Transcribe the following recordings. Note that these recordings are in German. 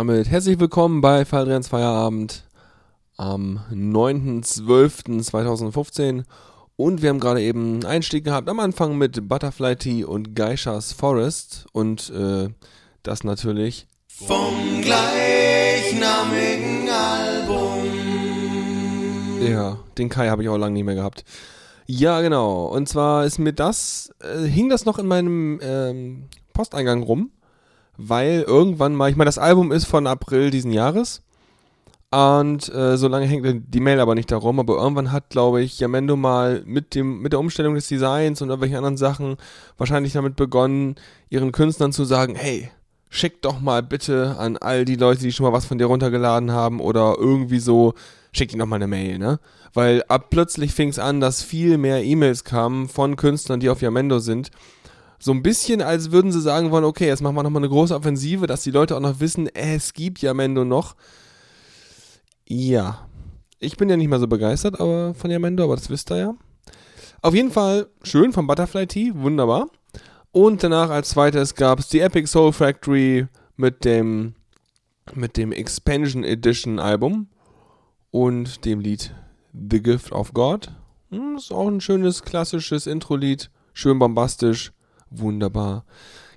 Damit herzlich willkommen bei Faldrians Feierabend am 9.12.2015. Und wir haben gerade eben einen Einstieg gehabt am Anfang mit Butterfly Tea und Geishas Forest. Und äh, das natürlich vom gleichnamigen Album. Ja, den Kai habe ich auch lange nicht mehr gehabt. Ja, genau. Und zwar ist mir das, äh, hing das noch in meinem ähm, Posteingang rum weil irgendwann mal, ich meine, das Album ist von April diesen Jahres und äh, so lange hängt die Mail aber nicht darum, aber irgendwann hat, glaube ich, Yamendo mal mit dem mit der Umstellung des Designs und irgendwelchen anderen Sachen wahrscheinlich damit begonnen, ihren Künstlern zu sagen, hey, schick doch mal bitte an all die Leute, die schon mal was von dir runtergeladen haben oder irgendwie so, schick die noch mal eine Mail, ne? Weil ab plötzlich fing es an, dass viel mehr E-Mails kamen von Künstlern, die auf Yamendo sind so ein bisschen, als würden sie sagen wollen, okay, jetzt machen wir nochmal eine große Offensive, dass die Leute auch noch wissen, es gibt ja Mendo noch. Ja. Ich bin ja nicht mehr so begeistert aber von Yamendo, aber das wisst ihr ja. Auf jeden Fall schön vom Butterfly Tea, wunderbar. Und danach als zweites gab es die Epic Soul Factory mit dem, mit dem Expansion Edition Album und dem Lied The Gift of God. Hm, ist auch ein schönes klassisches Intro-Lied, schön bombastisch. Wunderbar.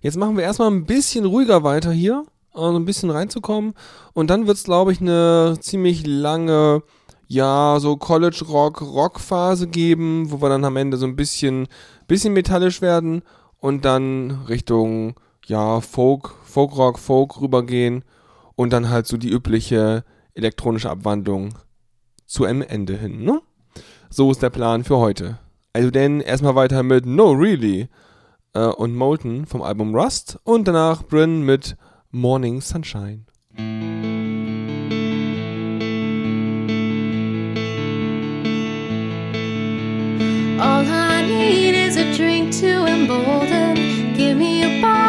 Jetzt machen wir erstmal ein bisschen ruhiger weiter hier, um ein bisschen reinzukommen. Und dann wird es, glaube ich, eine ziemlich lange, ja, so College-Rock-Rock-Phase geben, wo wir dann am Ende so ein bisschen, bisschen metallisch werden und dann Richtung, ja, Folk, Folk-Rock, Folk rübergehen und dann halt so die übliche elektronische Abwandlung zu einem Ende hin, ne? So ist der Plan für heute. Also denn erstmal weiter mit No Really äh, und Molten vom Album Rust und danach Bryn mit Morning Sunshine. All I need is a drink to embolden. Give me a bottle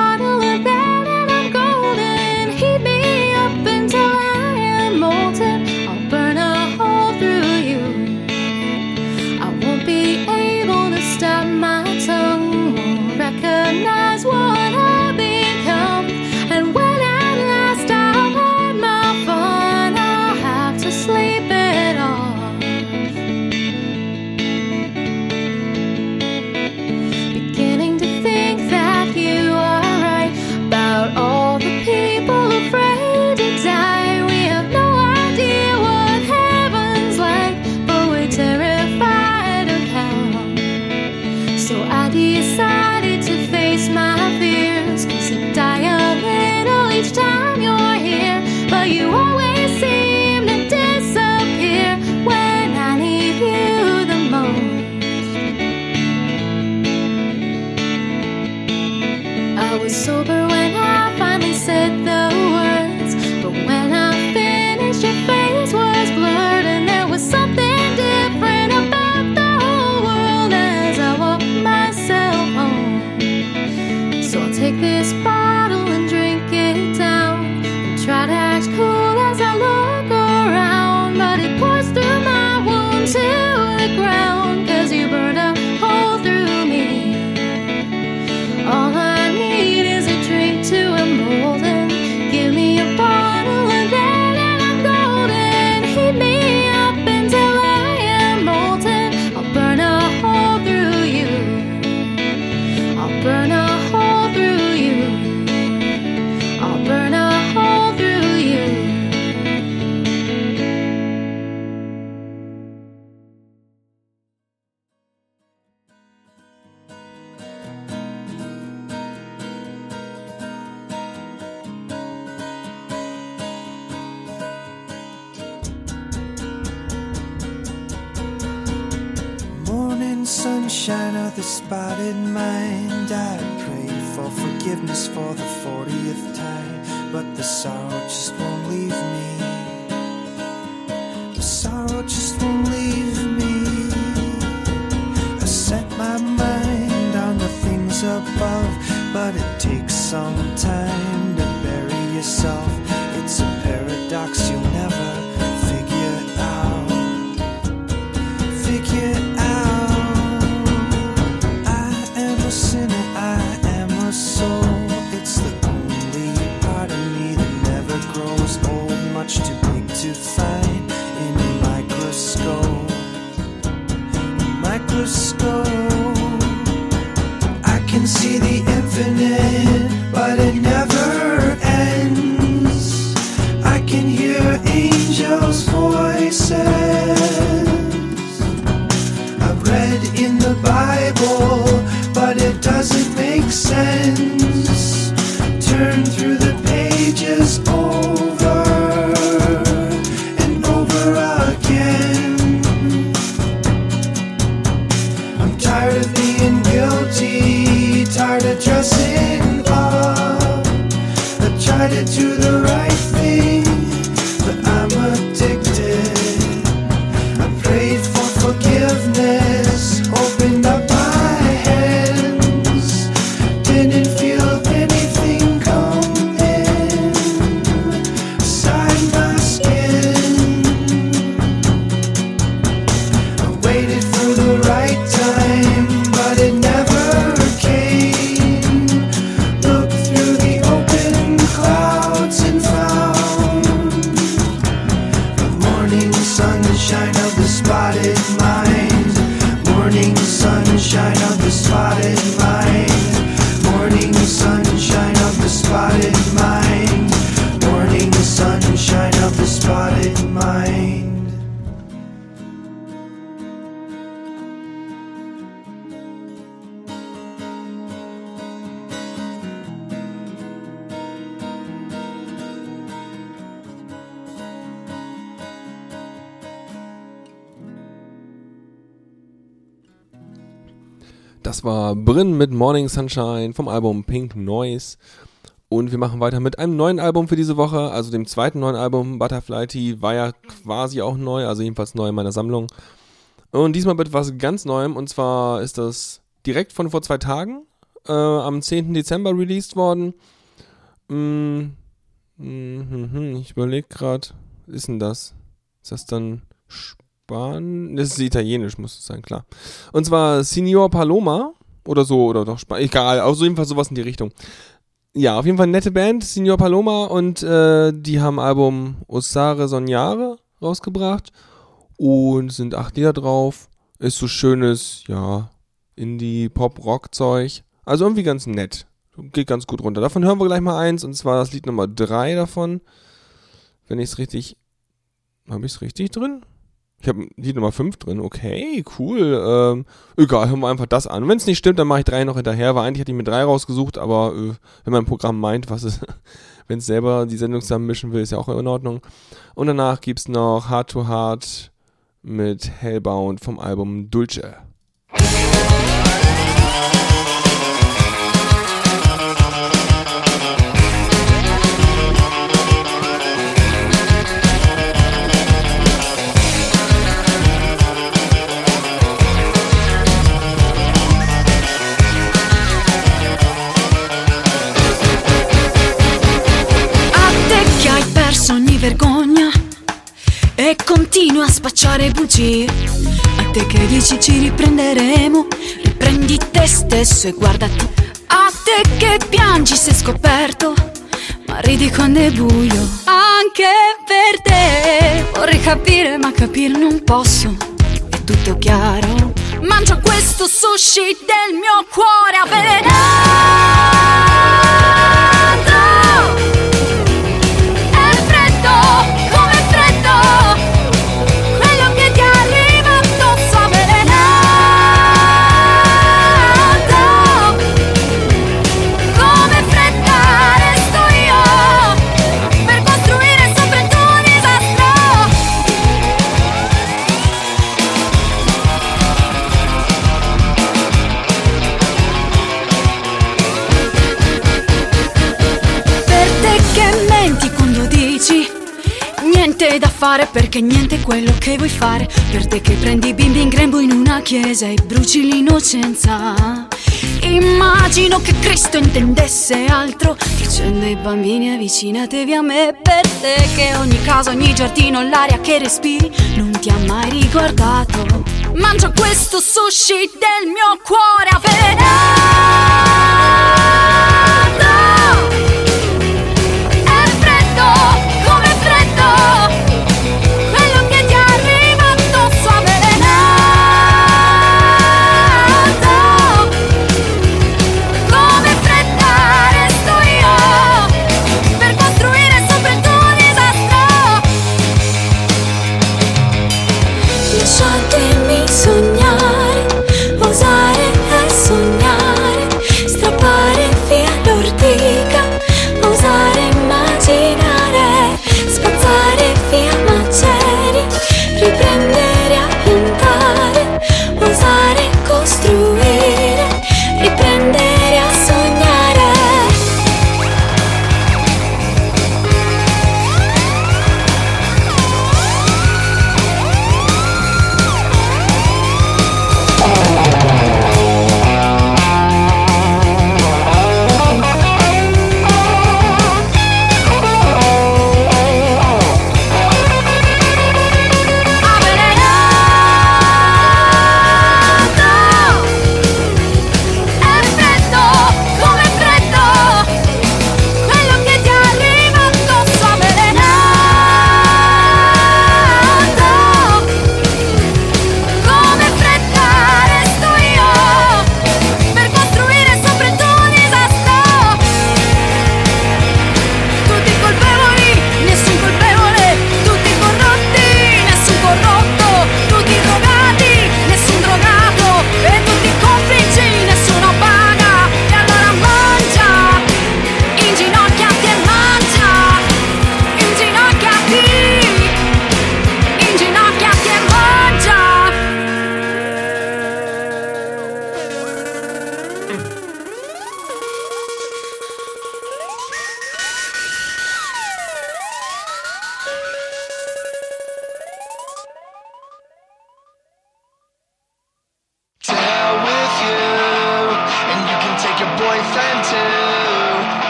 war Brinn mit Morning Sunshine vom Album Pink Noise. Und wir machen weiter mit einem neuen Album für diese Woche, also dem zweiten neuen Album. Butterfly Tea war ja quasi auch neu, also jedenfalls neu in meiner Sammlung. Und diesmal mit was ganz Neuem, und zwar ist das direkt von vor zwei Tagen, äh, am 10. Dezember released worden. Mm, mhm, ich überlege gerade, ist denn das? Ist das dann Span? Das ist italienisch, muss es sein, klar. Und zwar Signor Paloma oder so, oder doch Span egal, auch so jedenfalls sowas in die Richtung. Ja, auf jeden Fall nette Band, Signor Paloma, und äh, die haben Album Osare Sognare rausgebracht und sind acht Lieder drauf. Ist so schönes, ja, Indie-Pop-Rock-Zeug. Also irgendwie ganz nett. Geht ganz gut runter. Davon hören wir gleich mal eins, und zwar das Lied Nummer drei davon. Wenn ich es richtig. Habe ich es richtig drin? Ich habe Lied Nummer 5 drin. Okay, cool. Ähm, egal, hören wir einfach das an. Wenn es nicht stimmt, dann mache ich drei noch hinterher, weil eigentlich hatte ich mir drei rausgesucht, aber äh, wenn mein Programm meint, was es, wenn es selber die Sendung zusammen mischen will, ist ja auch in Ordnung. Und danach gibt es noch Heart to Heart mit Hellbound vom Album Dulce. Vergogna e continua a spacciare bugie. A te che dici ci riprenderemo, riprendi te stesso e guardati. A te che piangi se scoperto, ma ridi quando è buio. Anche per te vorrei capire, ma capire non posso. È tutto chiaro. Mangio questo sushi del mio cuore avvelenato. Niente da fare perché niente è quello che vuoi fare. Per te che prendi i bimbi in grembo in una chiesa e bruci l'innocenza. Immagino che Cristo intendesse altro. Dicendo ai bambini avvicinatevi a me. Per te che ogni casa, ogni giardino, l'aria che respiri Non ti ha mai riguardato. Mangio questo sushi del mio cuore avvelenato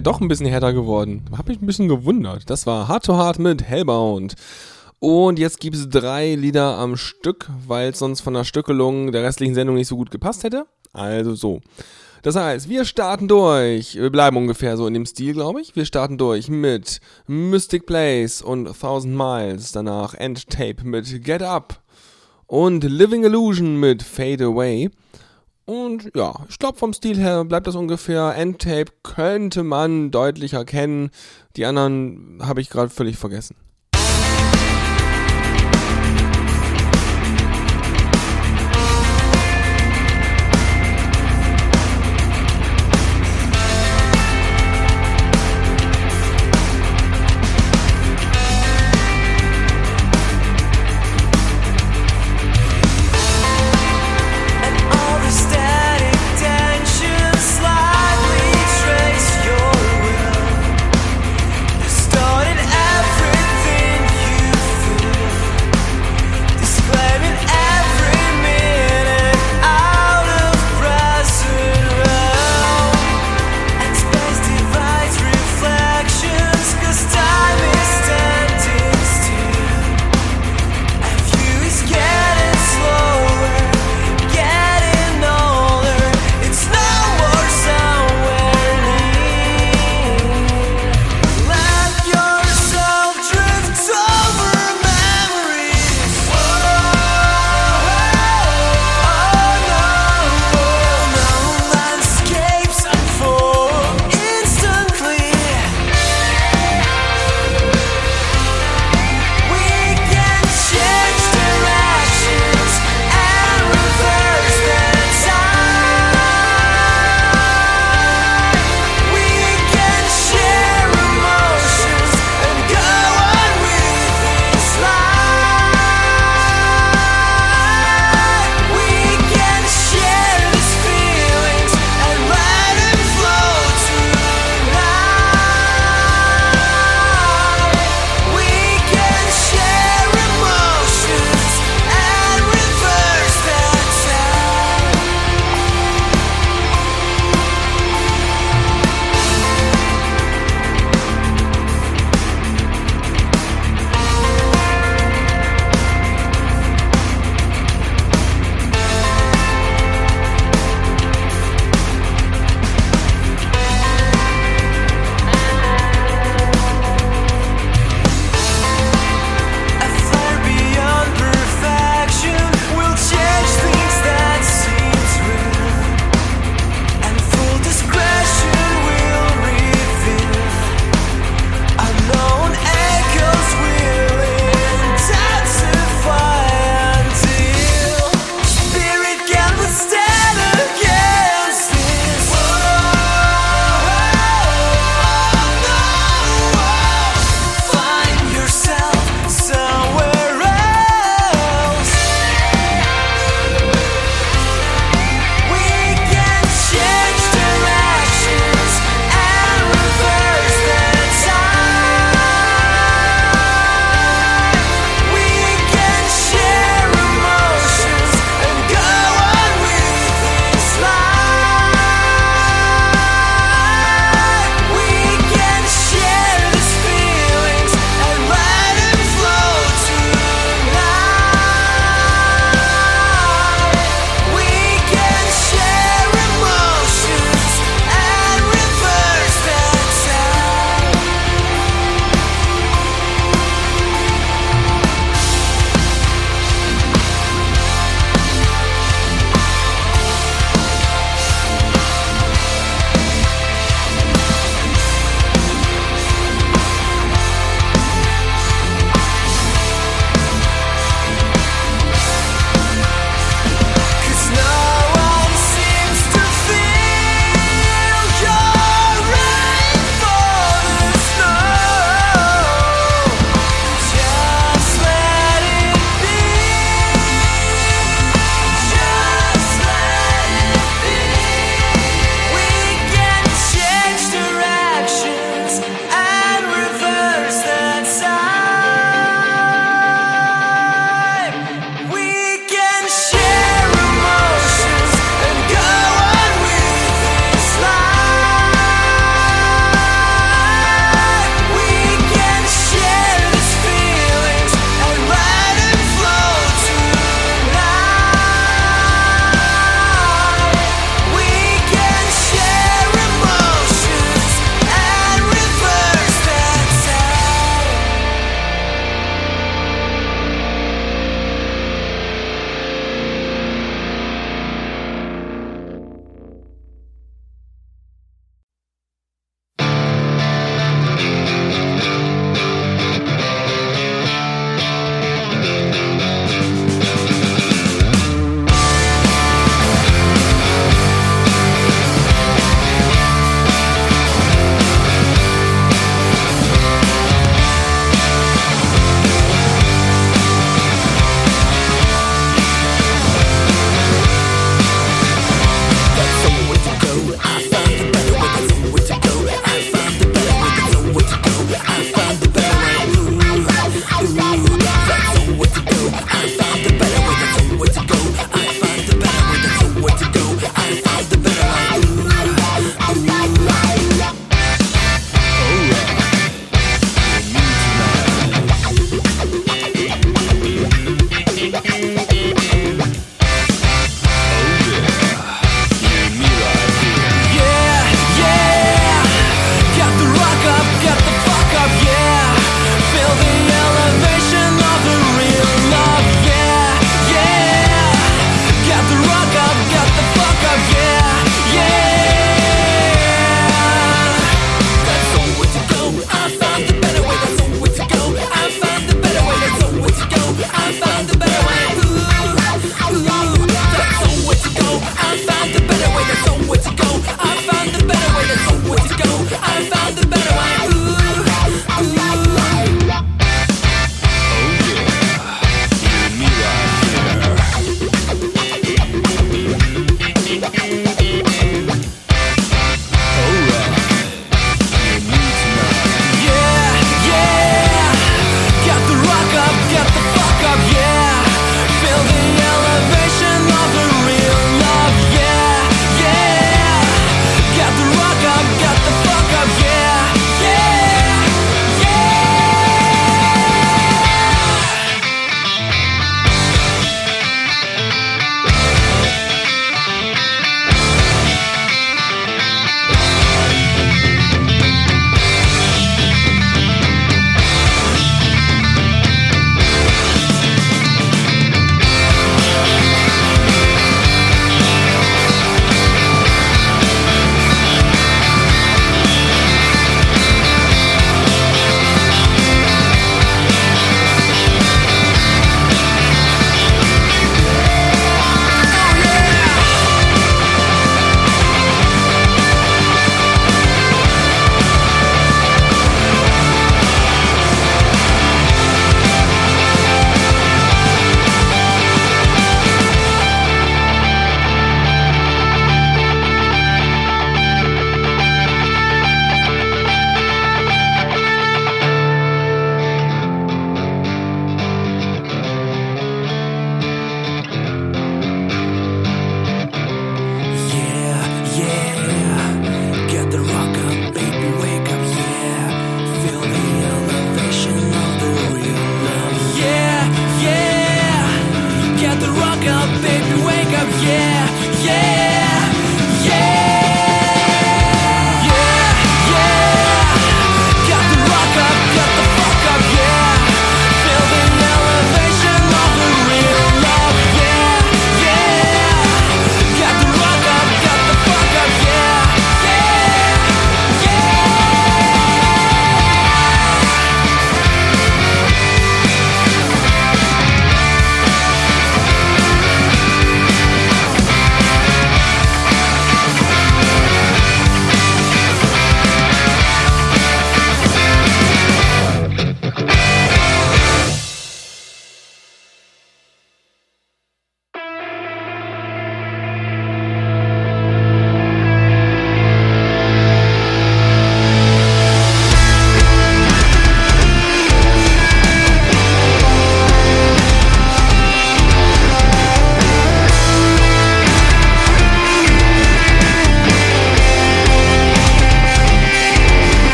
ja doch ein bisschen härter geworden. Hab mich ein bisschen gewundert. Das war Hard to Hard mit Hellbound. Und jetzt gibt es drei Lieder am Stück, weil es sonst von der Stückelung der restlichen Sendung nicht so gut gepasst hätte. Also so. Das heißt, wir starten durch. Wir bleiben ungefähr so in dem Stil, glaube ich. Wir starten durch mit Mystic Place und Thousand Miles. Danach Endtape mit Get Up und Living Illusion mit Fade Away. Und ja, ich glaube vom Stil her bleibt das ungefähr. Endtape könnte man deutlich erkennen. Die anderen habe ich gerade völlig vergessen.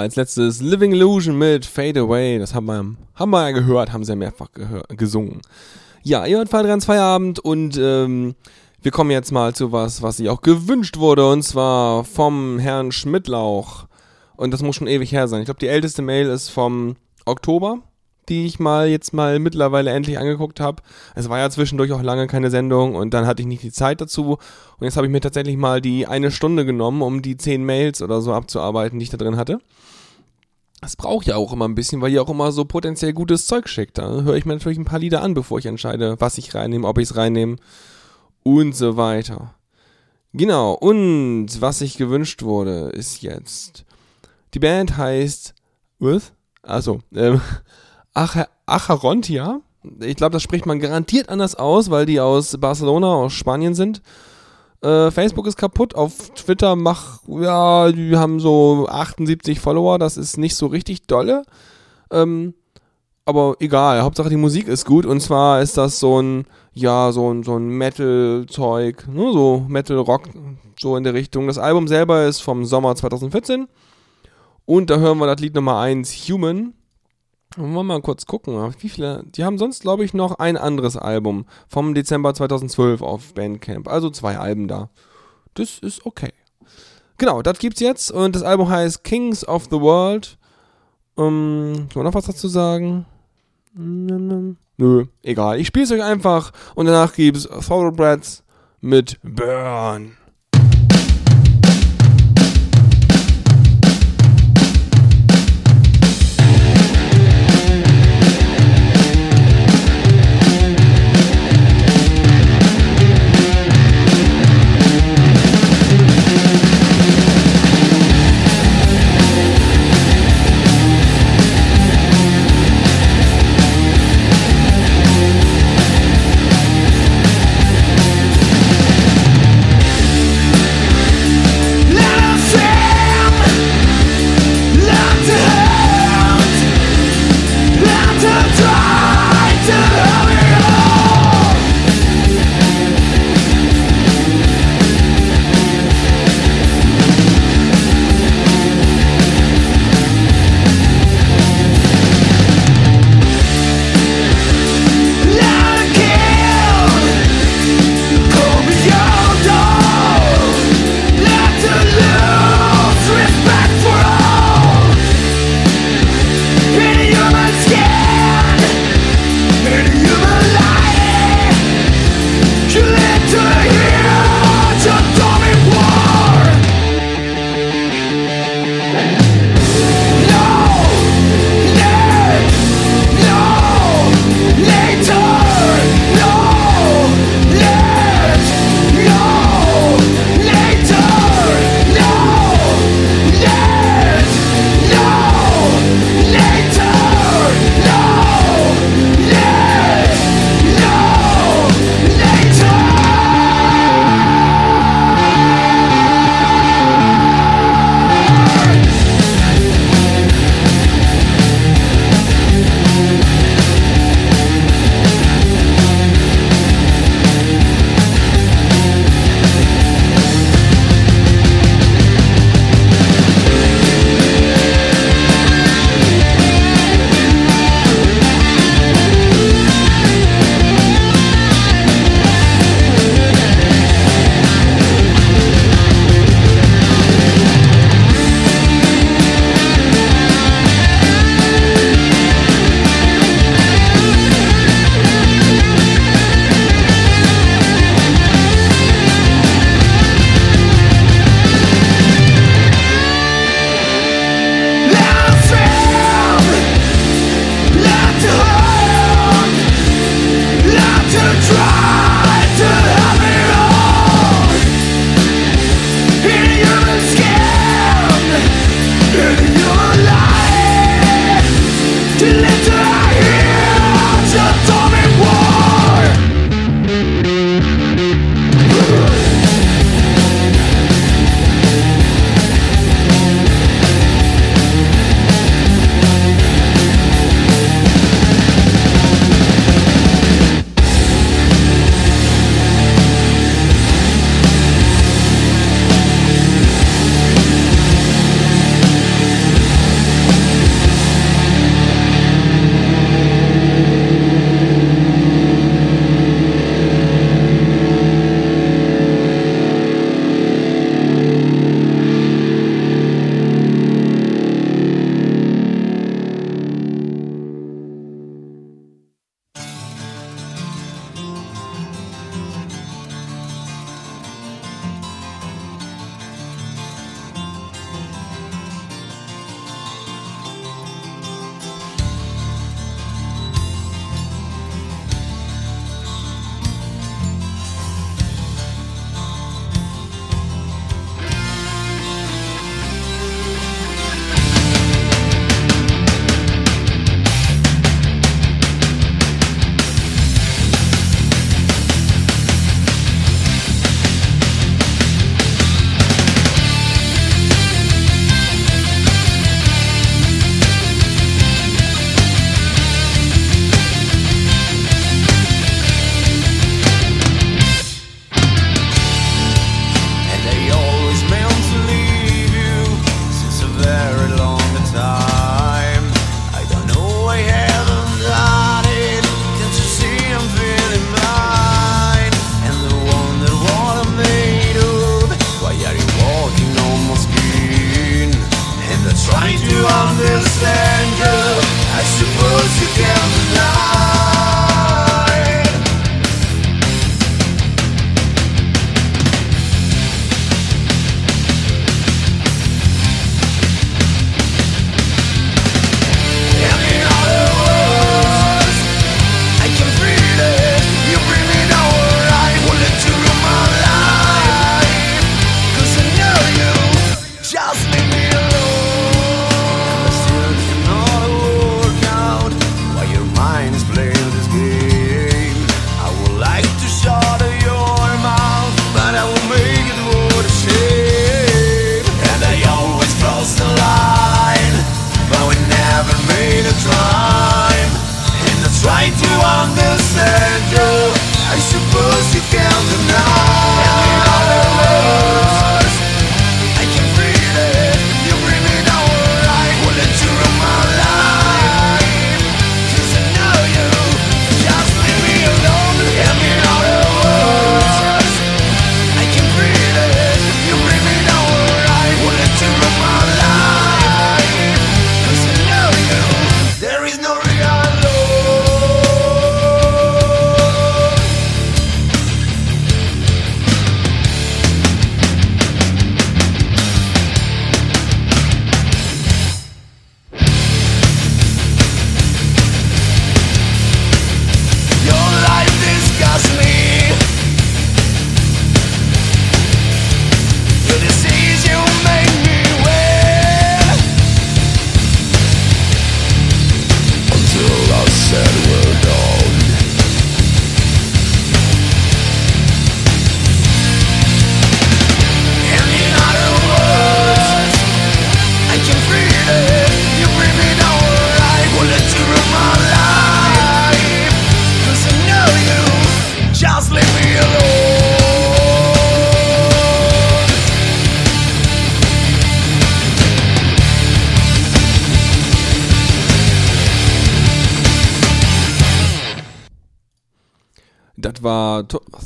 Als letztes Living Illusion mit Fade Away. Das haben wir, haben wir ja gehört, haben sie ja mehrfach gesungen. Ja, ihr hört Feierabend Feierabend und ähm, wir kommen jetzt mal zu was, was sich auch gewünscht wurde und zwar vom Herrn Schmidtlauch. Und das muss schon ewig her sein. Ich glaube, die älteste Mail ist vom Oktober, die ich mal jetzt mal mittlerweile endlich angeguckt habe. Es war ja zwischendurch auch lange keine Sendung und dann hatte ich nicht die Zeit dazu. Und jetzt habe ich mir tatsächlich mal die eine Stunde genommen, um die zehn Mails oder so abzuarbeiten, die ich da drin hatte. Das braucht ja auch immer ein bisschen, weil ihr auch immer so potenziell gutes Zeug schickt. Da höre ich mir natürlich ein paar Lieder an, bevor ich entscheide, was ich reinnehme, ob ich es reinnehme und so weiter. Genau, und was sich gewünscht wurde, ist jetzt. Die Band heißt. Was? Also, ähm, Ach Acharontia. Ich glaube, das spricht man garantiert anders aus, weil die aus Barcelona, aus Spanien sind. Äh, Facebook ist kaputt. Auf Twitter mach, ja, die haben so 78 Follower. Das ist nicht so richtig dolle. Ähm, aber egal. Hauptsache die Musik ist gut. Und zwar ist das so ein, ja, so ein, so ein Metal-Zeug. Ne? So Metal-Rock, so in der Richtung. Das Album selber ist vom Sommer 2014. Und da hören wir das Lied Nummer 1, Human. Wollen wir mal kurz gucken, wie viele. Die haben sonst, glaube ich, noch ein anderes Album vom Dezember 2012 auf Bandcamp. Also zwei Alben da. Das ist okay. Genau, das gibt's jetzt und das Album heißt Kings of the World. Ähm, soll noch was dazu sagen? Nö, egal. Ich spiele es euch einfach und danach gibt's Thoroughbreds mit Burn.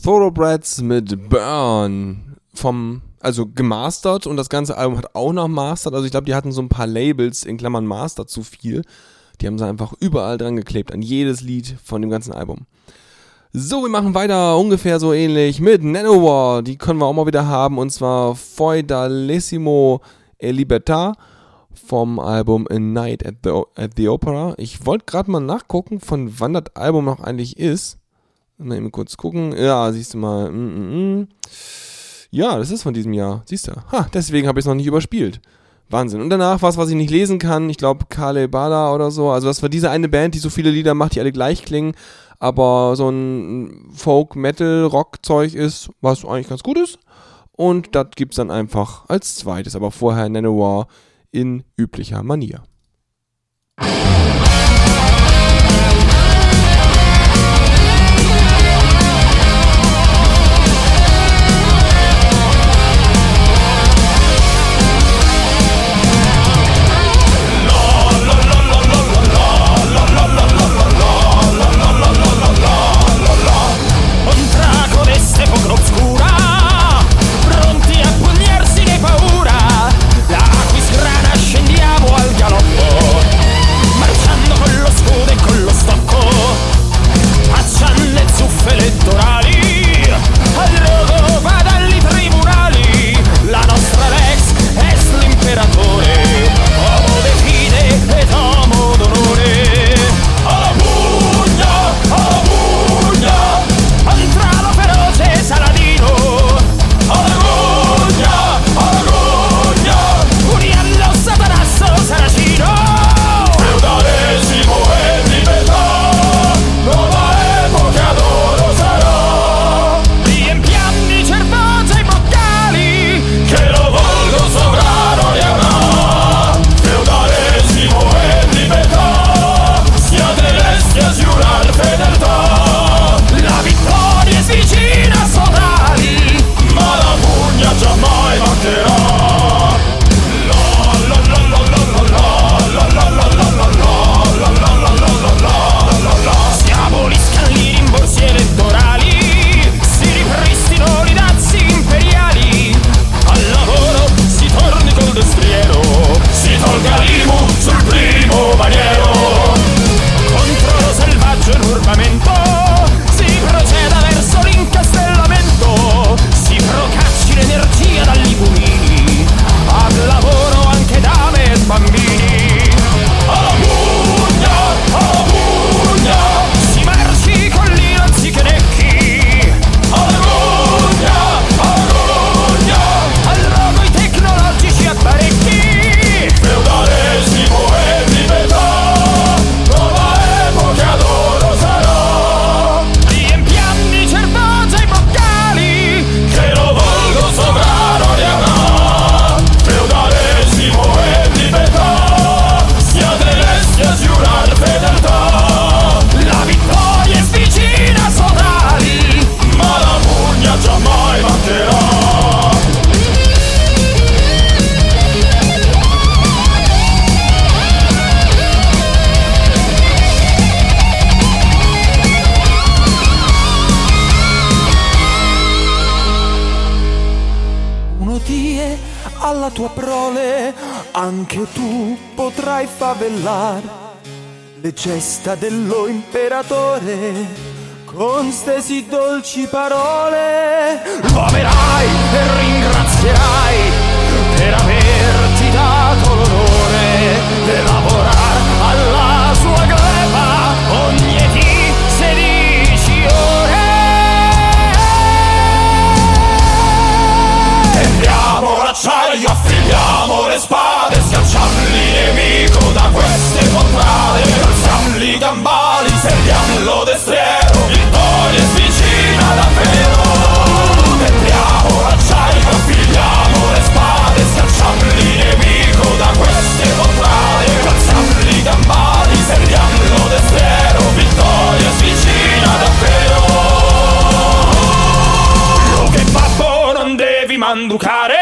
Thoroughbreds mit Burn vom, also gemastert und das ganze Album hat auch noch mastert. Also ich glaube, die hatten so ein paar Labels in Klammern Master zu viel. Die haben sie einfach überall dran geklebt, an jedes Lied von dem ganzen Album. So, wir machen weiter ungefähr so ähnlich mit Nanowar. Die können wir auch mal wieder haben und zwar Feudalissimo e Libertà vom Album A Night at the, at the Opera. Ich wollte gerade mal nachgucken, von wann das Album noch eigentlich ist. Mal eben kurz gucken. Ja, siehst du mal. Mm, mm, mm. Ja, das ist von diesem Jahr. Siehst du. Ha, deswegen habe ich es noch nicht überspielt. Wahnsinn. Und danach was, was ich nicht lesen kann. Ich glaube, Kale Bala oder so. Also das war diese eine Band, die so viele Lieder macht, die alle gleich klingen. Aber so ein Folk, Metal, Rock-Zeug ist, was eigentlich ganz gut ist. Und das gibt's dann einfach als zweites. Aber vorher Nanowar in üblicher Manier. Potrai favellar le gesta dello imperatore con stesi dolci parole. Lo amerai e ringrazierai per averti dato l'onore di lavorare alla sua gleba ogni di 16 ore. Tendiamo l'acciaio, affiliamo le spade, nemico da queste contrade, calziamo i gambali, serviamo lo destriero, vittoria è vicina davvero. Tendiamo l'acciaio, affiliamo le spade, schiacciamo il nemico da queste contrade, calziamo i gambali, serviamo lo destriero, vittoria è vicina davvero. Lo che babbo non devi manducare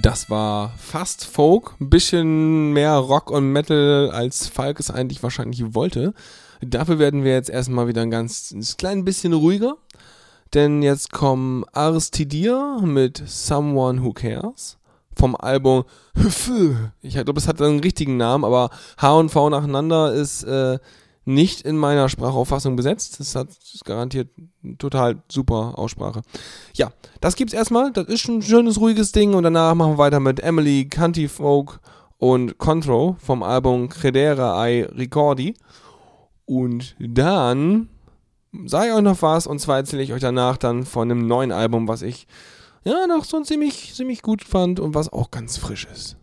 Das war fast Folk, ein bisschen mehr Rock und Metal, als Falk es eigentlich wahrscheinlich wollte. Dafür werden wir jetzt erstmal wieder ein ganz ein klein bisschen ruhiger, denn jetzt kommen Ars Tidir mit Someone Who Cares vom Album Hüffe. Ich glaube, es hat einen richtigen Namen, aber H und V nacheinander ist äh, nicht in meiner Sprachauffassung besetzt. Das hat das garantiert total super Aussprache. Ja, das gibt's erstmal. Das ist ein schönes, ruhiges Ding. Und danach machen wir weiter mit Emily, Canty Folk und Contro vom Album Credere ai Ricordi. Und dann sage ich euch noch was. Und zwar erzähle ich euch danach dann von einem neuen Album, was ich ja noch so ziemlich, ziemlich gut fand und was auch ganz frisch ist.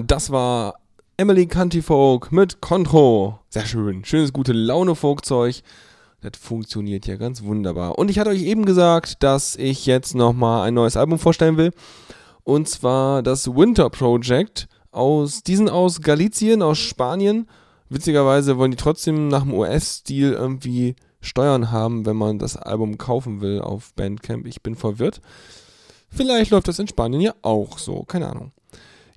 Das war Emily Cantifolk mit Contro. Sehr schön. Schönes, gute Laune-Folkzeug. Das funktioniert ja ganz wunderbar. Und ich hatte euch eben gesagt, dass ich jetzt nochmal ein neues Album vorstellen will. Und zwar das Winter Project. Aus, diesen aus Galicien, aus Spanien. Witzigerweise wollen die trotzdem nach dem US-Stil irgendwie Steuern haben, wenn man das Album kaufen will auf Bandcamp. Ich bin verwirrt. Vielleicht läuft das in Spanien ja auch so. Keine Ahnung.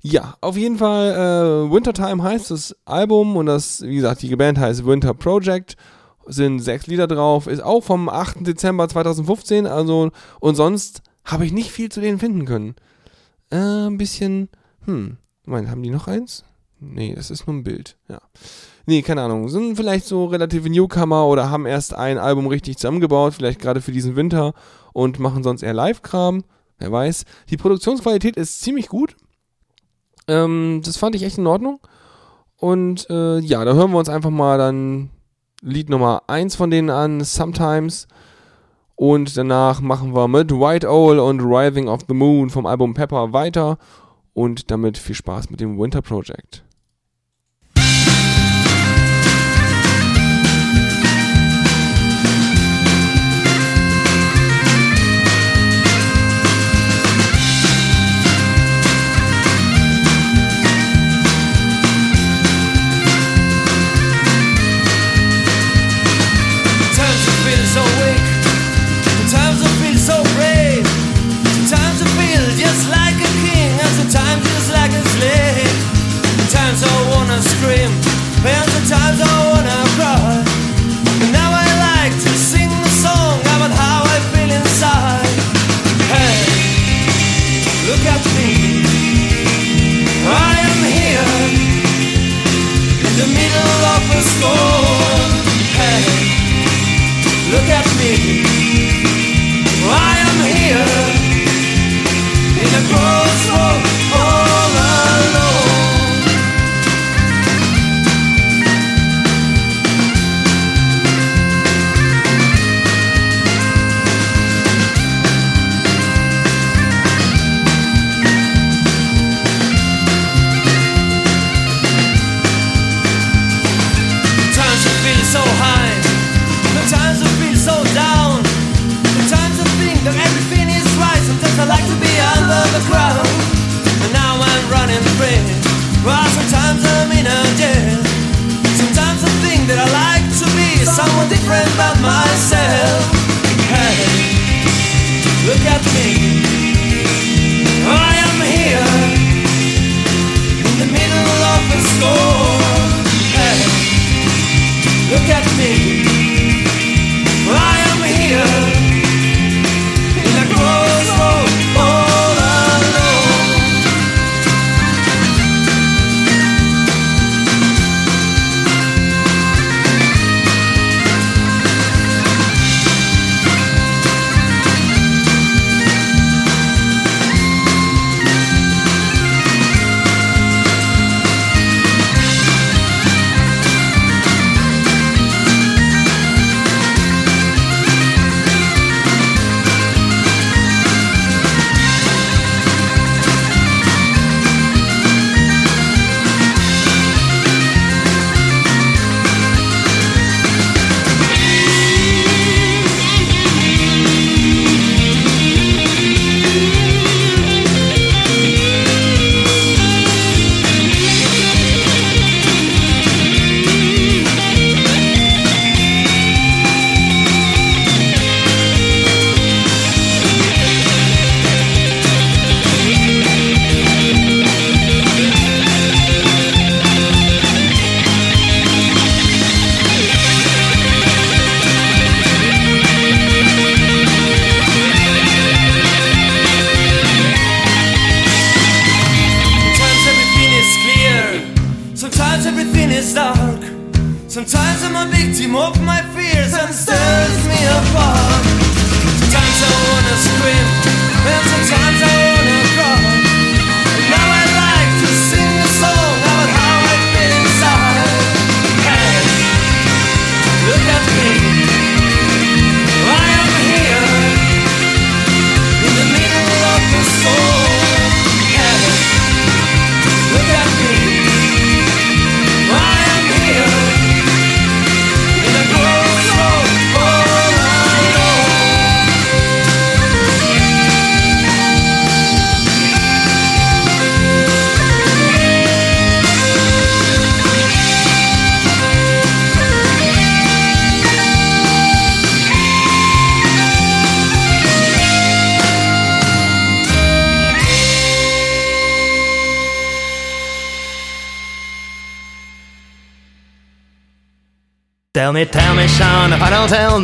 Ja, auf jeden Fall, äh, Wintertime heißt das Album und das, wie gesagt, die Band heißt Winter Project. Sind sechs Lieder drauf, ist auch vom 8. Dezember 2015, also, und sonst habe ich nicht viel zu denen finden können. Äh, ein bisschen, hm, ich meine, haben die noch eins? Nee, das ist nur ein Bild, ja. Nee, keine Ahnung, sind vielleicht so relative Newcomer oder haben erst ein Album richtig zusammengebaut, vielleicht gerade für diesen Winter und machen sonst eher Live-Kram, wer weiß. Die Produktionsqualität ist ziemlich gut, ähm, das fand ich echt in Ordnung. Und äh, ja, da hören wir uns einfach mal dann Lied Nummer 1 von denen an, Sometimes. Und danach machen wir mit White Owl und Rising of the Moon vom Album Pepper weiter. Und damit viel Spaß mit dem Winter Project. The ground. And now I'm running free. Well, sometimes I'm in a jail. Sometimes I think that I like to be someone different about myself. Hey, look at me.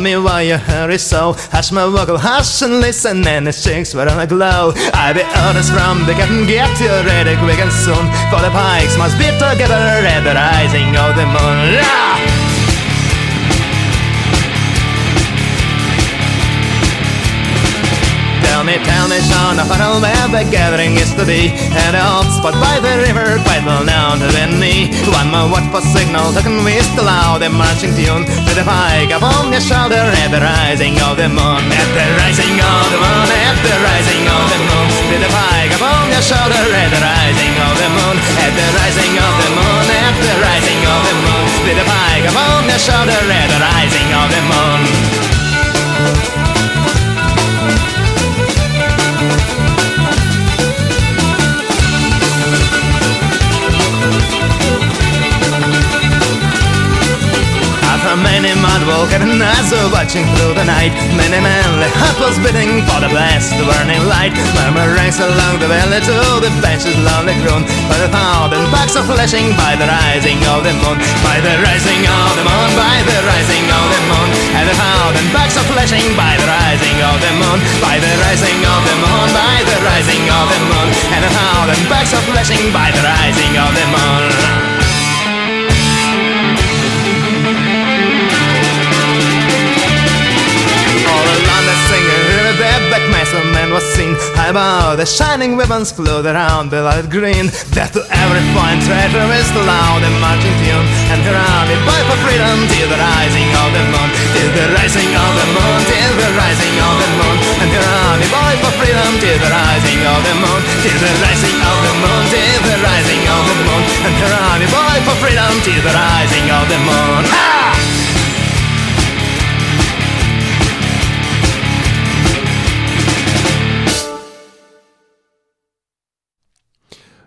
Me why you hurry so. Hush my vocal, hush and listen, and the chicks were on a glow. I be honest from the captain, get you ready quick and soon. For the pikes must be together at the rising of the moon. Ah! Tell me, tell me, Sean, if I know where the gathering is to be At a hot spot by the river, quite well known to knee One more watch for signal to convince the loud and marching tune? To the pike upon your shoulder at the rising of the moon. At the rising of the moon, at the rising of the moon. To the pike upon your shoulder at the rising of the moon. At the rising of the moon, at the rising of the moon. To the pike upon your shoulder at the rising of the moon watching through the night. Many manly heart was beating for the blessed burning light. Murmur rings along the valley to the benches lonely grown. By the thousand bucks are flashing by the rising of the moon. By the rising of the moon, by the rising of the moon. And the thousand bucks are flashing by the rising of the moon. By the rising of the moon, by the rising of the moon. And the thousand bucks are flashing by the rising of the moon master man was seen. High above the shining ribbons flowed around the light green. Death to every fine treasure is the loud and marching tune. And her army fight for freedom till the rising of the moon. Till the rising of the moon, till the rising of the moon. And her army fight for freedom till the rising of the moon. Till the rising of the moon, till the rising of the moon. And her army fight for freedom till the rising of the moon!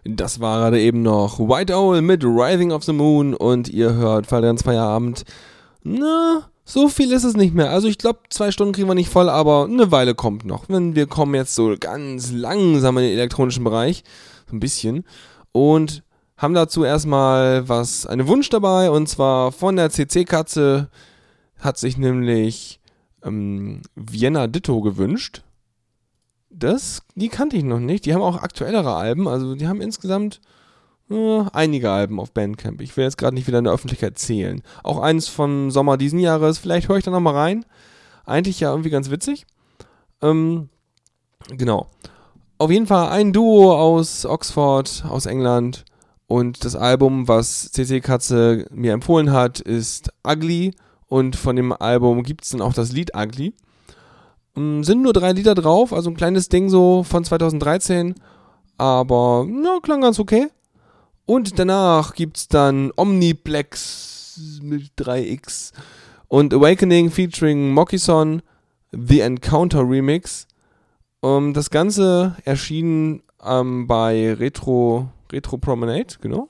Das war gerade eben noch White Owl mit Rising of the Moon und ihr hört Fallrens Feierabend. Na, so viel ist es nicht mehr. Also ich glaube, zwei Stunden kriegen wir nicht voll, aber eine Weile kommt noch. Wenn wir kommen jetzt so ganz langsam in den elektronischen Bereich, so ein bisschen, und haben dazu erstmal was, einen Wunsch dabei, und zwar von der CC-Katze hat sich nämlich ähm, Vienna Ditto gewünscht. Das, die kannte ich noch nicht. Die haben auch aktuellere Alben, also die haben insgesamt äh, einige Alben auf Bandcamp. Ich will jetzt gerade nicht wieder in der Öffentlichkeit zählen. Auch eins vom Sommer diesen Jahres, vielleicht höre ich da nochmal rein. Eigentlich ja irgendwie ganz witzig. Ähm, genau. Auf jeden Fall ein Duo aus Oxford, aus England. Und das Album, was CC Katze mir empfohlen hat, ist Ugly. Und von dem Album gibt es dann auch das Lied Ugly. Mm, Sind nur drei Lieder drauf, also ein kleines Ding so von 2013. Aber, na, klang ganz okay. Und danach gibt's dann Omniplex mit 3x und Awakening featuring Mokison, The Encounter Remix. Ähm, das Ganze erschien ähm, bei Retro, Retro Promenade, genau.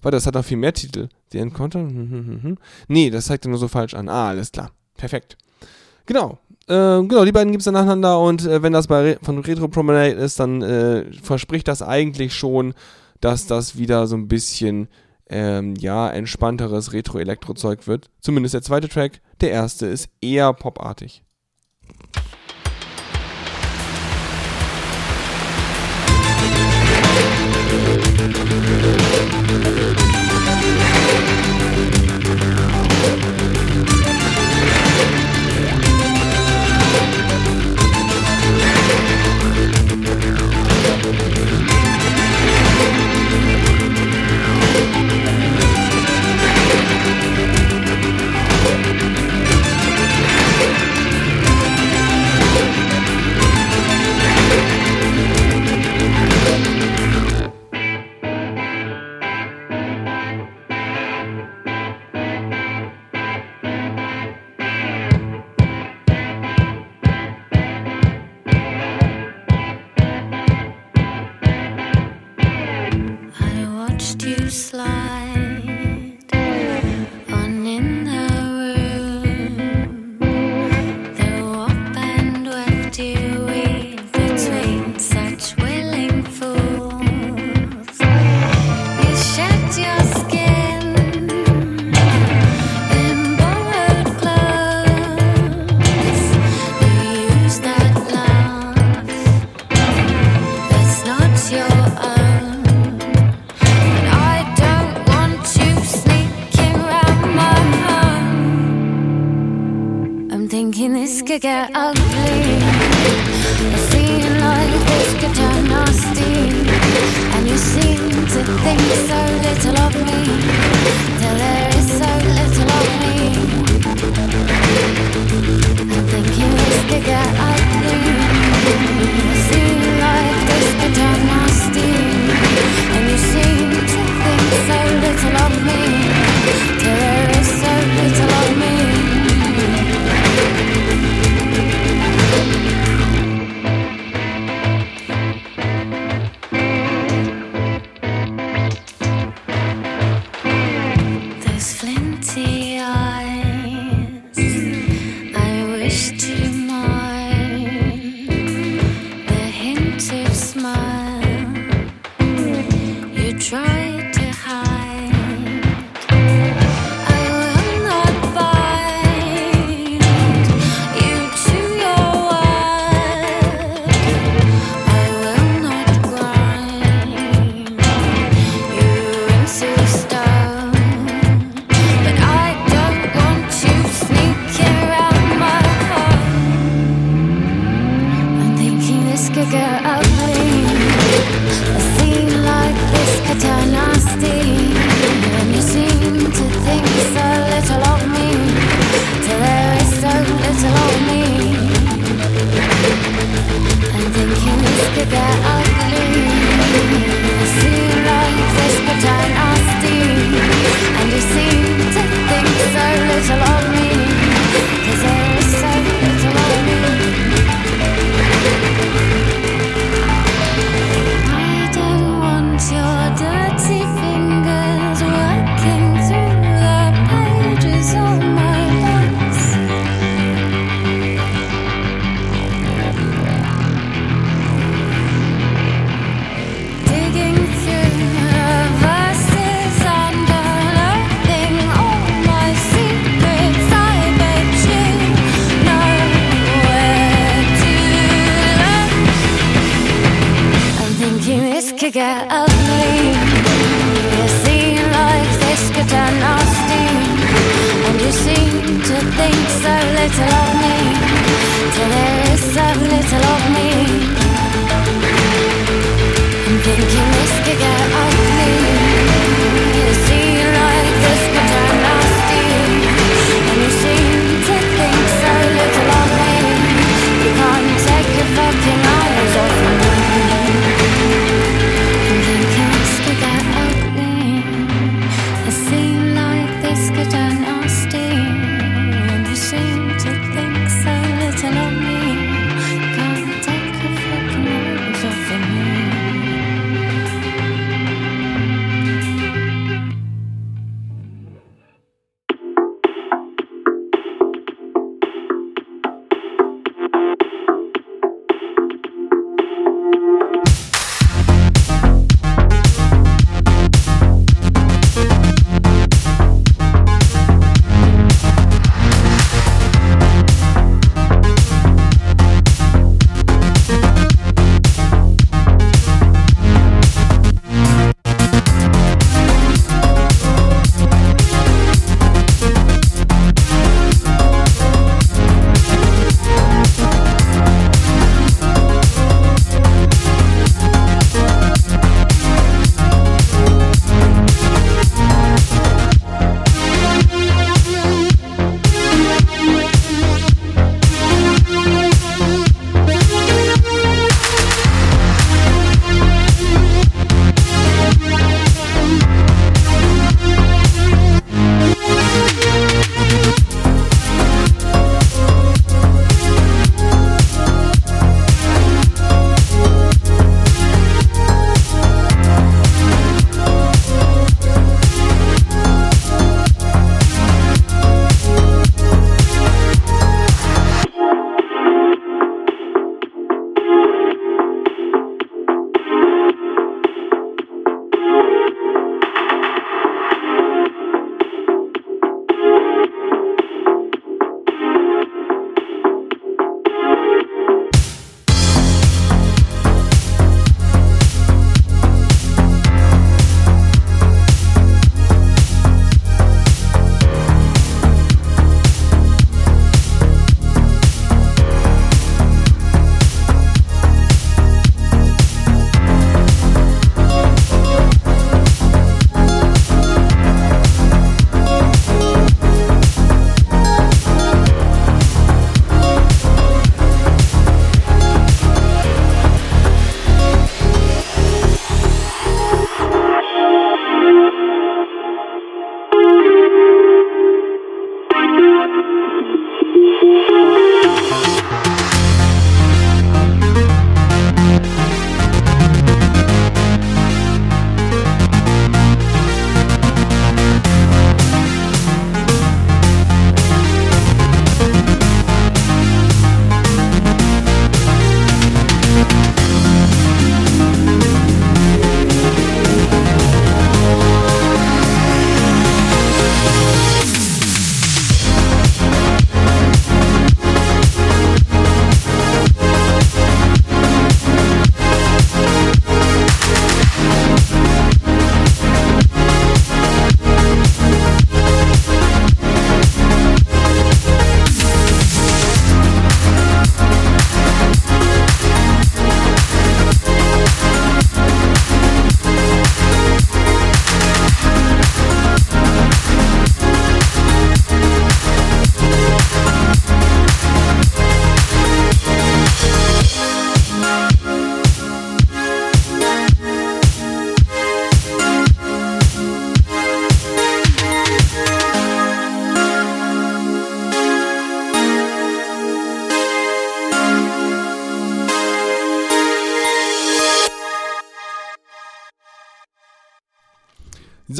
Warte, das hat noch viel mehr Titel. The Encounter? Hm, hm, hm. Nee, das zeigt er nur so falsch an. Ah, alles klar. Perfekt. Genau. Äh, genau, die beiden gibt es dann nacheinander und äh, wenn das bei Re von Retro Promenade ist, dann äh, verspricht das eigentlich schon, dass das wieder so ein bisschen ähm, ja, entspannteres Retro-Elektro-Zeug wird. Zumindest der zweite Track. Der erste ist eher popartig.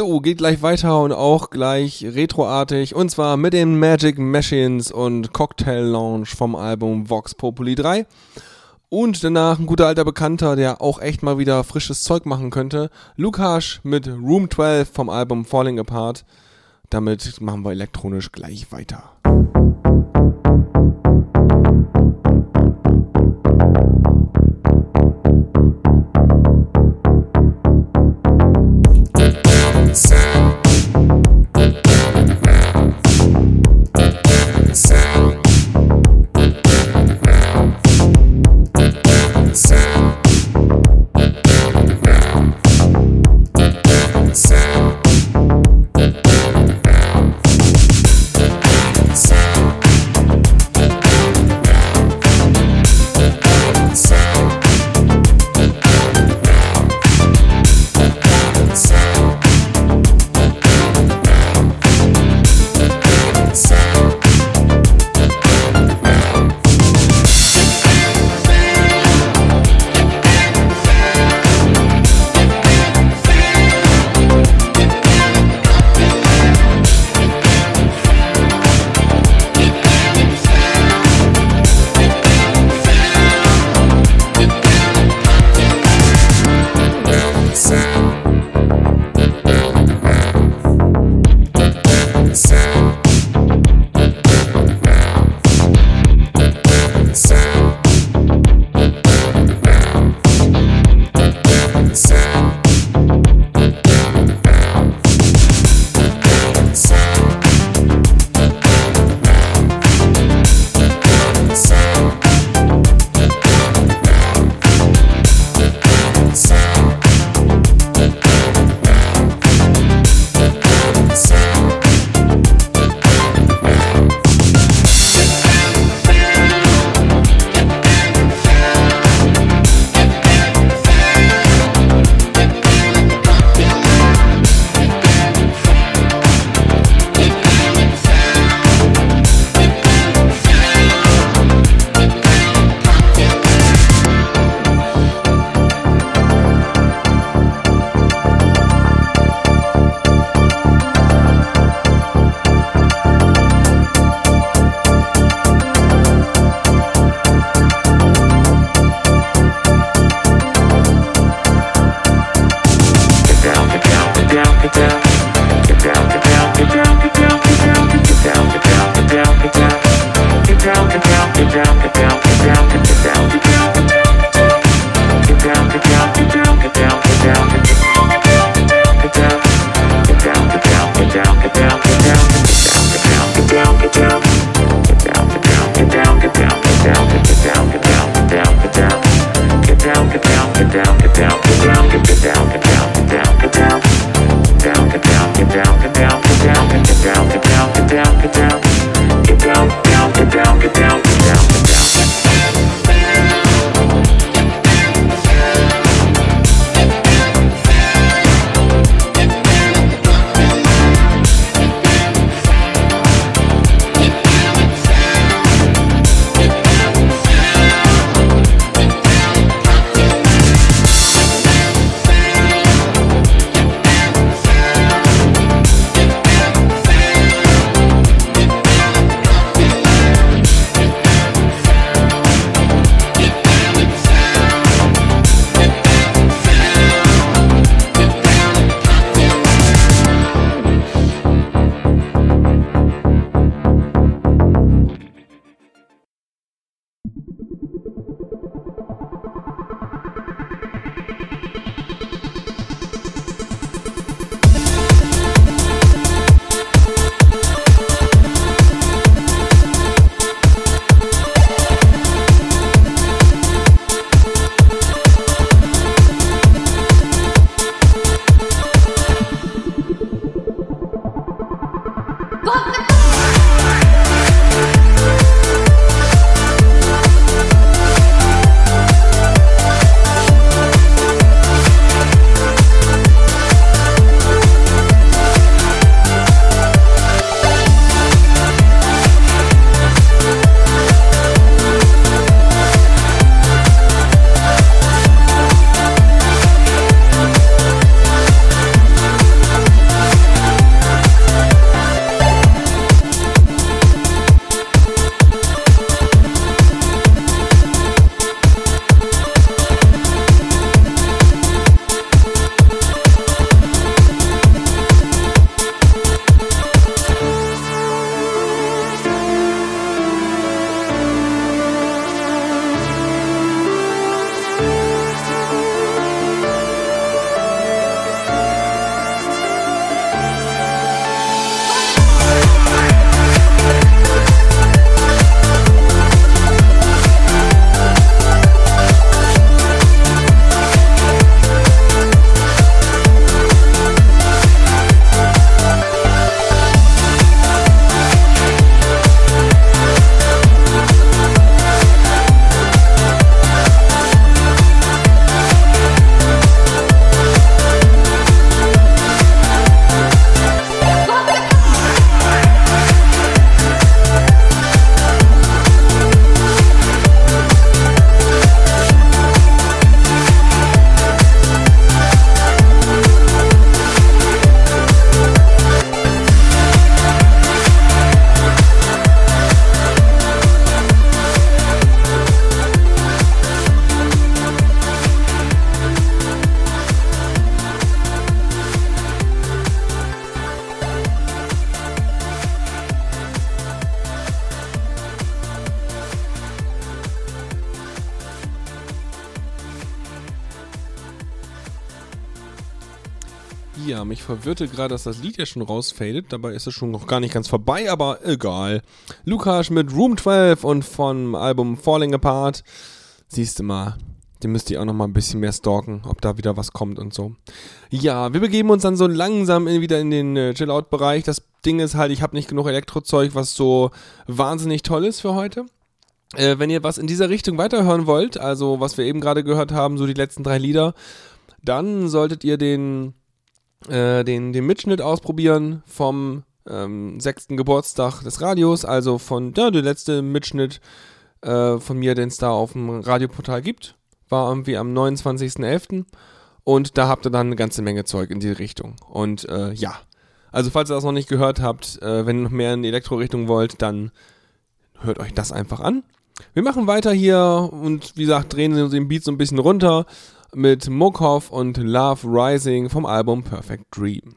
So, geht gleich weiter und auch gleich retroartig. Und zwar mit den Magic Machines und Cocktail Lounge vom Album Vox Populi 3. Und danach ein guter alter Bekannter, der auch echt mal wieder frisches Zeug machen könnte. Lukas mit Room 12 vom Album Falling Apart. Damit machen wir elektronisch gleich weiter. Ja, mich verwirrte gerade, dass das Lied ja schon rausfadet. Dabei ist es schon noch gar nicht ganz vorbei, aber egal. Lukas mit Room 12 und vom Album Falling Apart. Siehst du mal, den müsst ihr auch noch mal ein bisschen mehr stalken, ob da wieder was kommt und so. Ja, wir begeben uns dann so langsam in, wieder in den äh, Chill-Out-Bereich. Das Ding ist halt, ich habe nicht genug Elektrozeug, was so wahnsinnig toll ist für heute. Äh, wenn ihr was in dieser Richtung weiterhören wollt, also was wir eben gerade gehört haben, so die letzten drei Lieder, dann solltet ihr den, äh, den, den Mitschnitt ausprobieren vom ähm, sechsten Geburtstag des Radios, also von ja, der letzte Mitschnitt äh, von mir, den es da auf dem Radioportal gibt, war irgendwie am 29.11. Und da habt ihr dann eine ganze Menge Zeug in die Richtung. Und äh, ja, also falls ihr das noch nicht gehört habt, äh, wenn ihr noch mehr in die Elektro-Richtung wollt, dann hört euch das einfach an. Wir machen weiter hier und wie gesagt, drehen uns den Beat so ein bisschen runter mit Mokov und Love Rising vom Album Perfect Dream.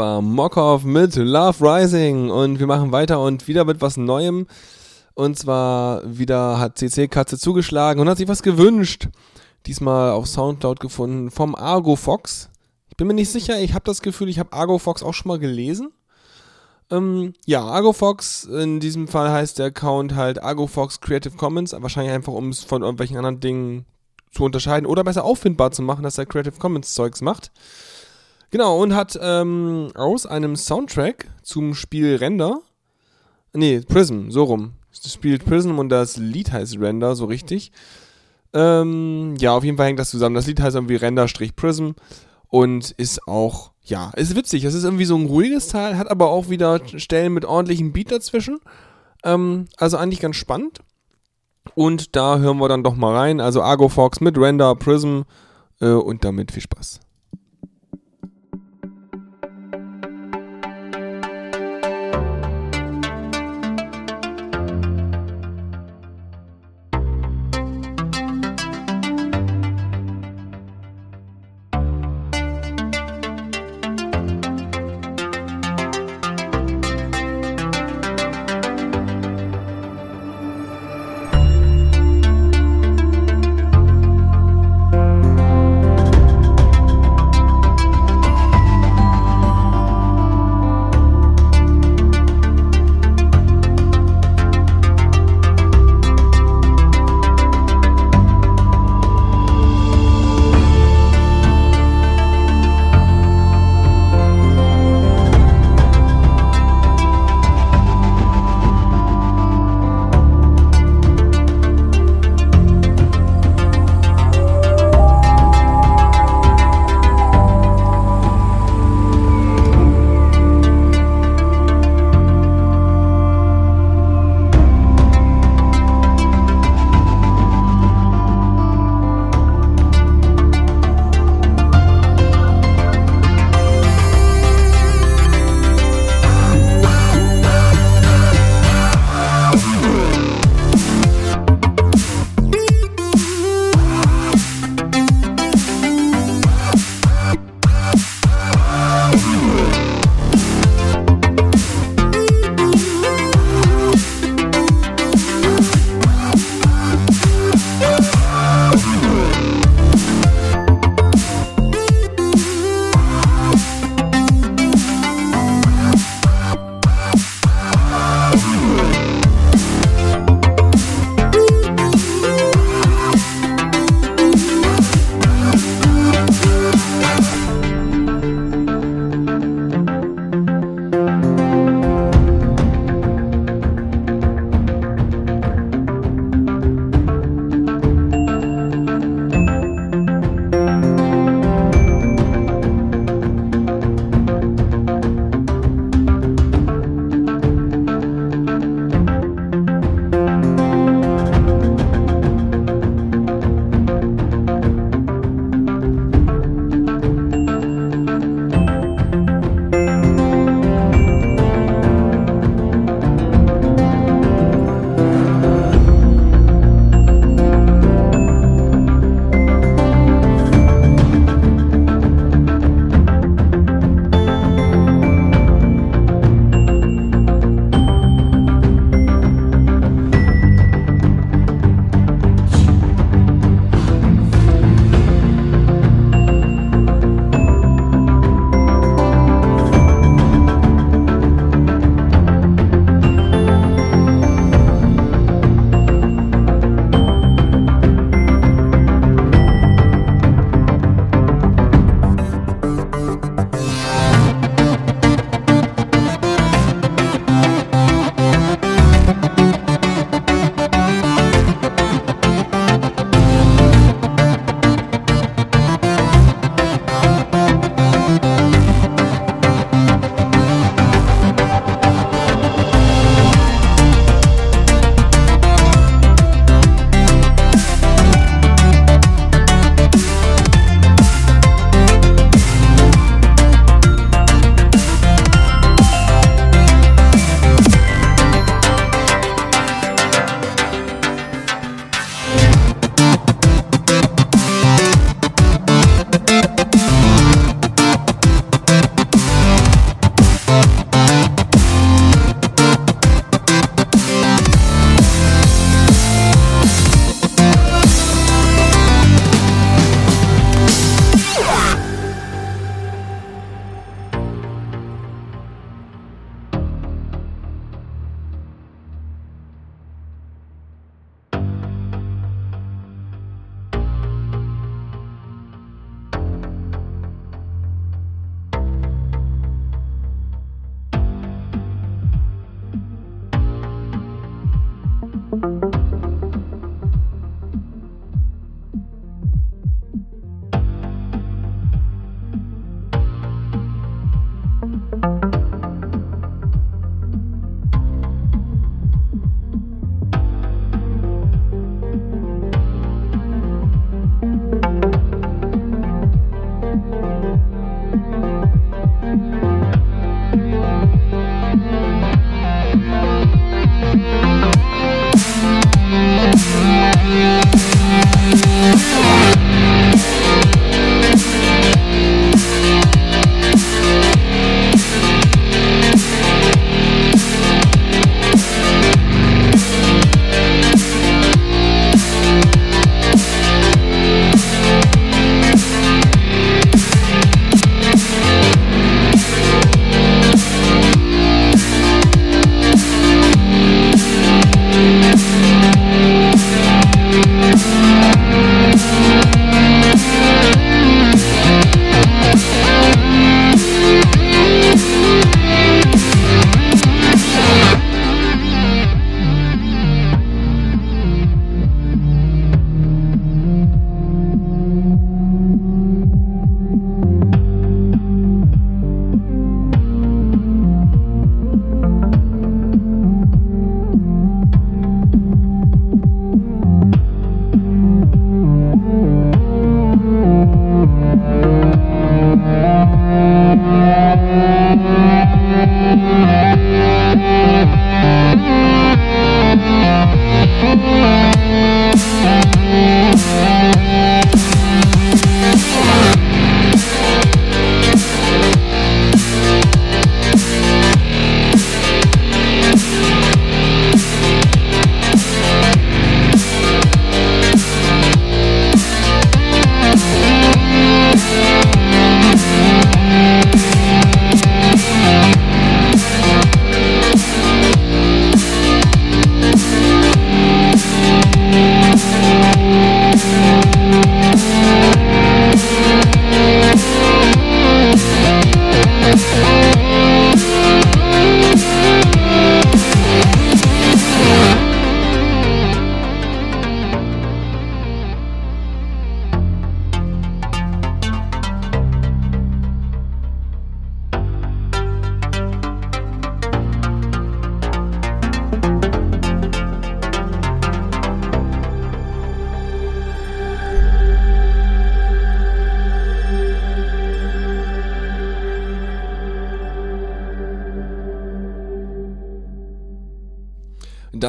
War Mokov mit Love Rising und wir machen weiter und wieder mit was Neuem. Und zwar wieder hat CC Katze zugeschlagen und hat sich was gewünscht. Diesmal auf Soundcloud gefunden vom Argo Fox. Ich bin mir nicht sicher, ich habe das Gefühl, ich habe Argo Fox auch schon mal gelesen. Ähm, ja, Argo Fox, in diesem Fall heißt der Account halt Argo Fox Creative Commons, wahrscheinlich einfach um es von irgendwelchen anderen Dingen zu unterscheiden oder besser auffindbar zu machen, dass er Creative Commons Zeugs macht. Genau, und hat ähm, aus einem Soundtrack zum Spiel Render, nee, Prism, so rum, das spielt Prism und das Lied heißt Render, so richtig. Ähm, ja, auf jeden Fall hängt das zusammen. Das Lied heißt irgendwie Render-Prism und ist auch, ja, ist witzig. Es ist irgendwie so ein ruhiges Teil, hat aber auch wieder Stellen mit ordentlichem Beat dazwischen. Ähm, also eigentlich ganz spannend. Und da hören wir dann doch mal rein. Also Argo Fox mit Render, Prism äh, und damit viel Spaß.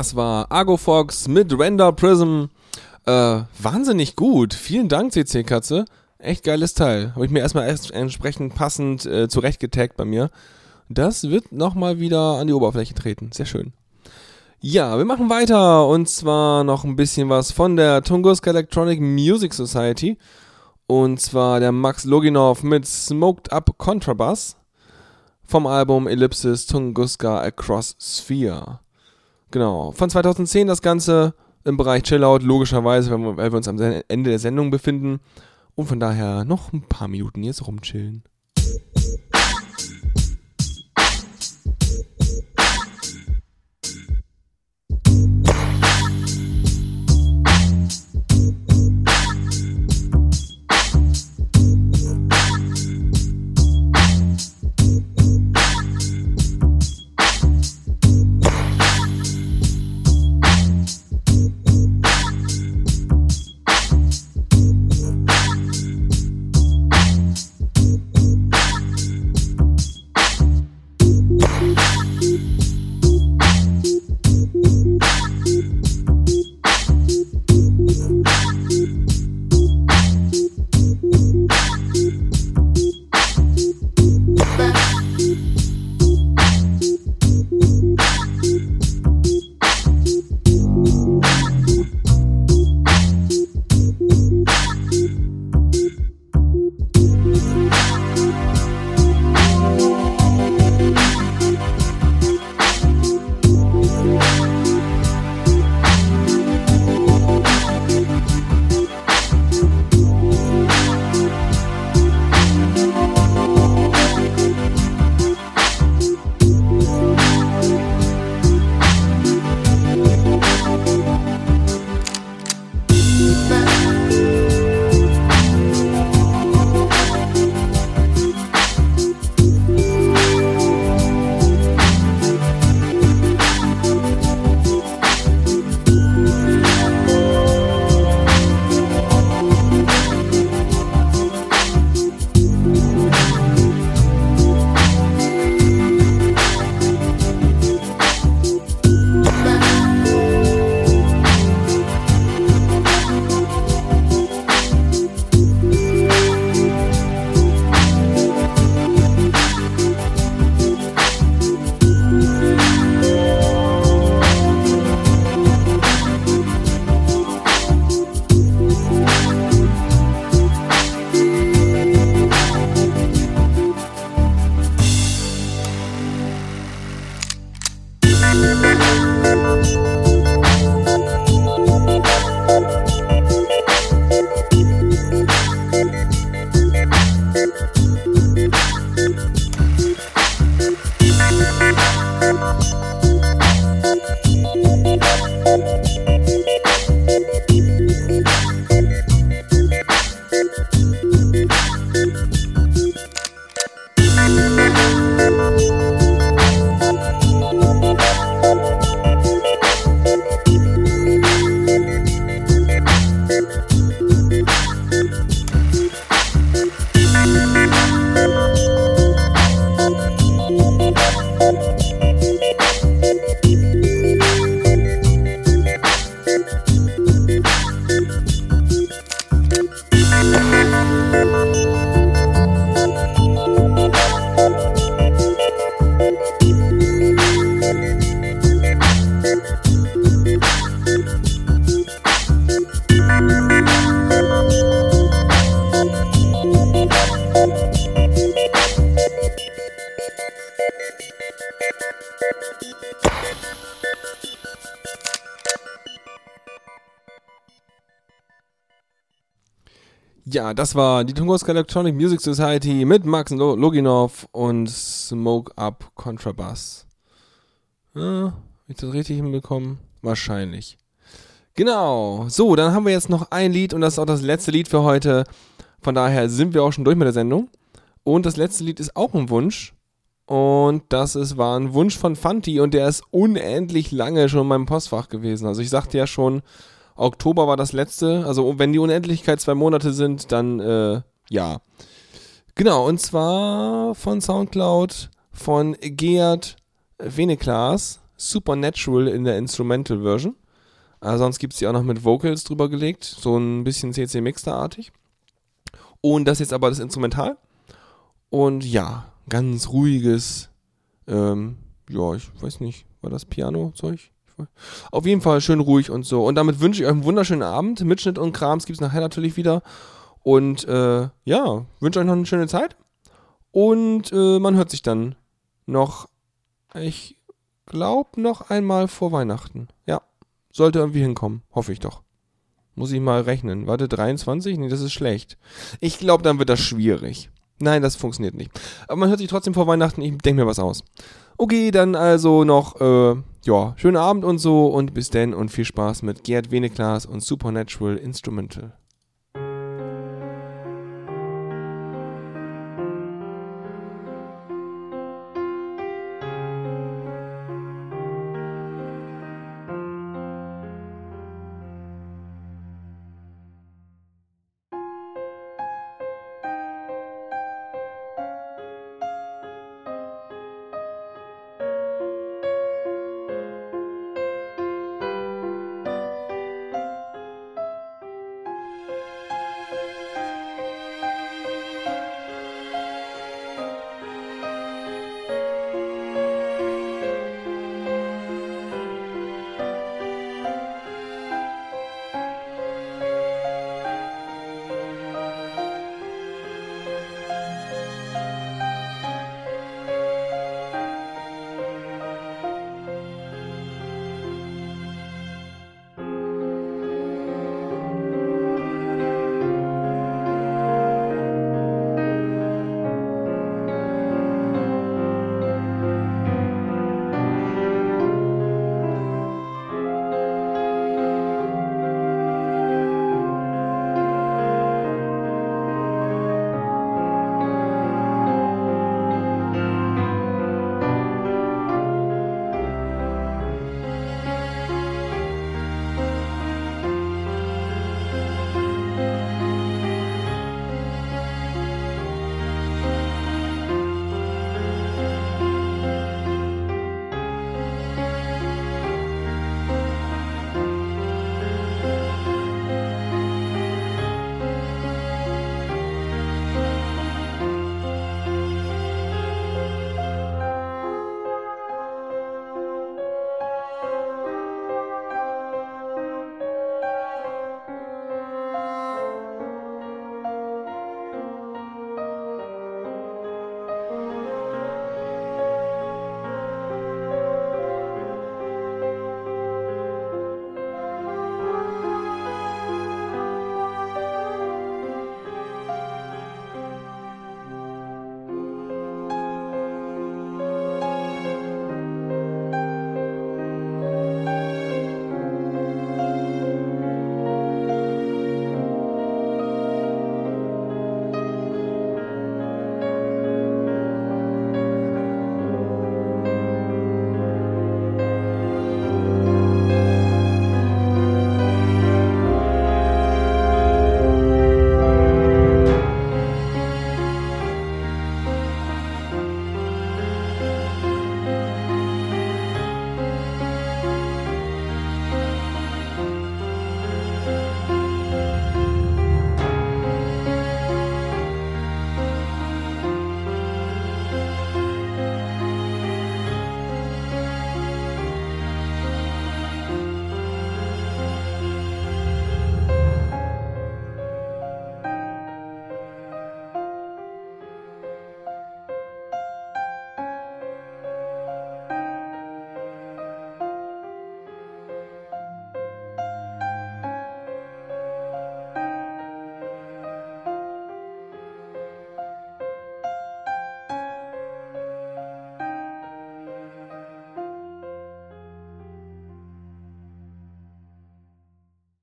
Das war Argo Fox mit Render Prism. Äh, wahnsinnig gut. Vielen Dank, CC Katze. Echt geiles Teil. Habe ich mir erstmal erst entsprechend passend äh, zurechtgetaggt bei mir. Das wird nochmal wieder an die Oberfläche treten. Sehr schön. Ja, wir machen weiter und zwar noch ein bisschen was von der Tunguska Electronic Music Society. Und zwar der Max Loginov mit Smoked Up Contrabass vom Album Ellipsis Tunguska Across Sphere. Genau, von 2010 das Ganze im Bereich Chillout, logischerweise, weil wir, uns am Ende der Sendung befinden. Und von daher noch ein paar Minuten jetzt rumchillen. Das war die Tunguska Electronic Music Society mit Max Lo- Loginov und Smoke Up Contrabass. Ja, hab ich das richtig hinbekommen? Wahrscheinlich. Genau. So, dann haben wir jetzt noch ein Lied und das ist auch das letzte Lied für heute. Von daher sind wir auch schon durch mit der Sendung. Und das letzte Lied ist auch ein Wunsch. Und das ist, war ein Wunsch von Fanti und der ist unendlich lange schon in meinem Postfach gewesen. Also ich sagte ja schon, Oktober war das letzte. Also wenn die Unendlichkeit zwei Monate sind, dann äh, ja. Genau, und zwar von Soundcloud von Geert Veneklas. Supernatural in der Instrumental Version. Äh, sonst gibt es die auch noch mit Vocals drüber gelegt, so ein bisschen CC Mixter-artig. Und das jetzt aber das Instrumental. Und ja, ganz ruhiges, ähm, ja, ich weiß nicht, war das Piano-Zeug? Weiß- Auf jeden Fall schön ruhig und so. Und damit wünsche ich euch einen wunderschönen Abend. Mitschnitt und Krams gibt es nachher natürlich wieder. Und äh, ja, wünsche euch noch eine schöne Zeit. Und äh, man hört sich dann noch, ich glaube, noch einmal vor Weihnachten. Ja, sollte irgendwie hinkommen. Hoffe ich doch. Muss ich mal rechnen. Warte, 23? Nee, das ist schlecht. Ich glaube, dann wird das schwierig. Nein, das funktioniert nicht. Aber man hört sich trotzdem vor Weihnachten. Ich denke mir was aus. Okay, dann also noch, äh, ja, schönen Abend und so und bis denn und viel Spaß mit Gerd Veneklas und Supernatural Instrumental.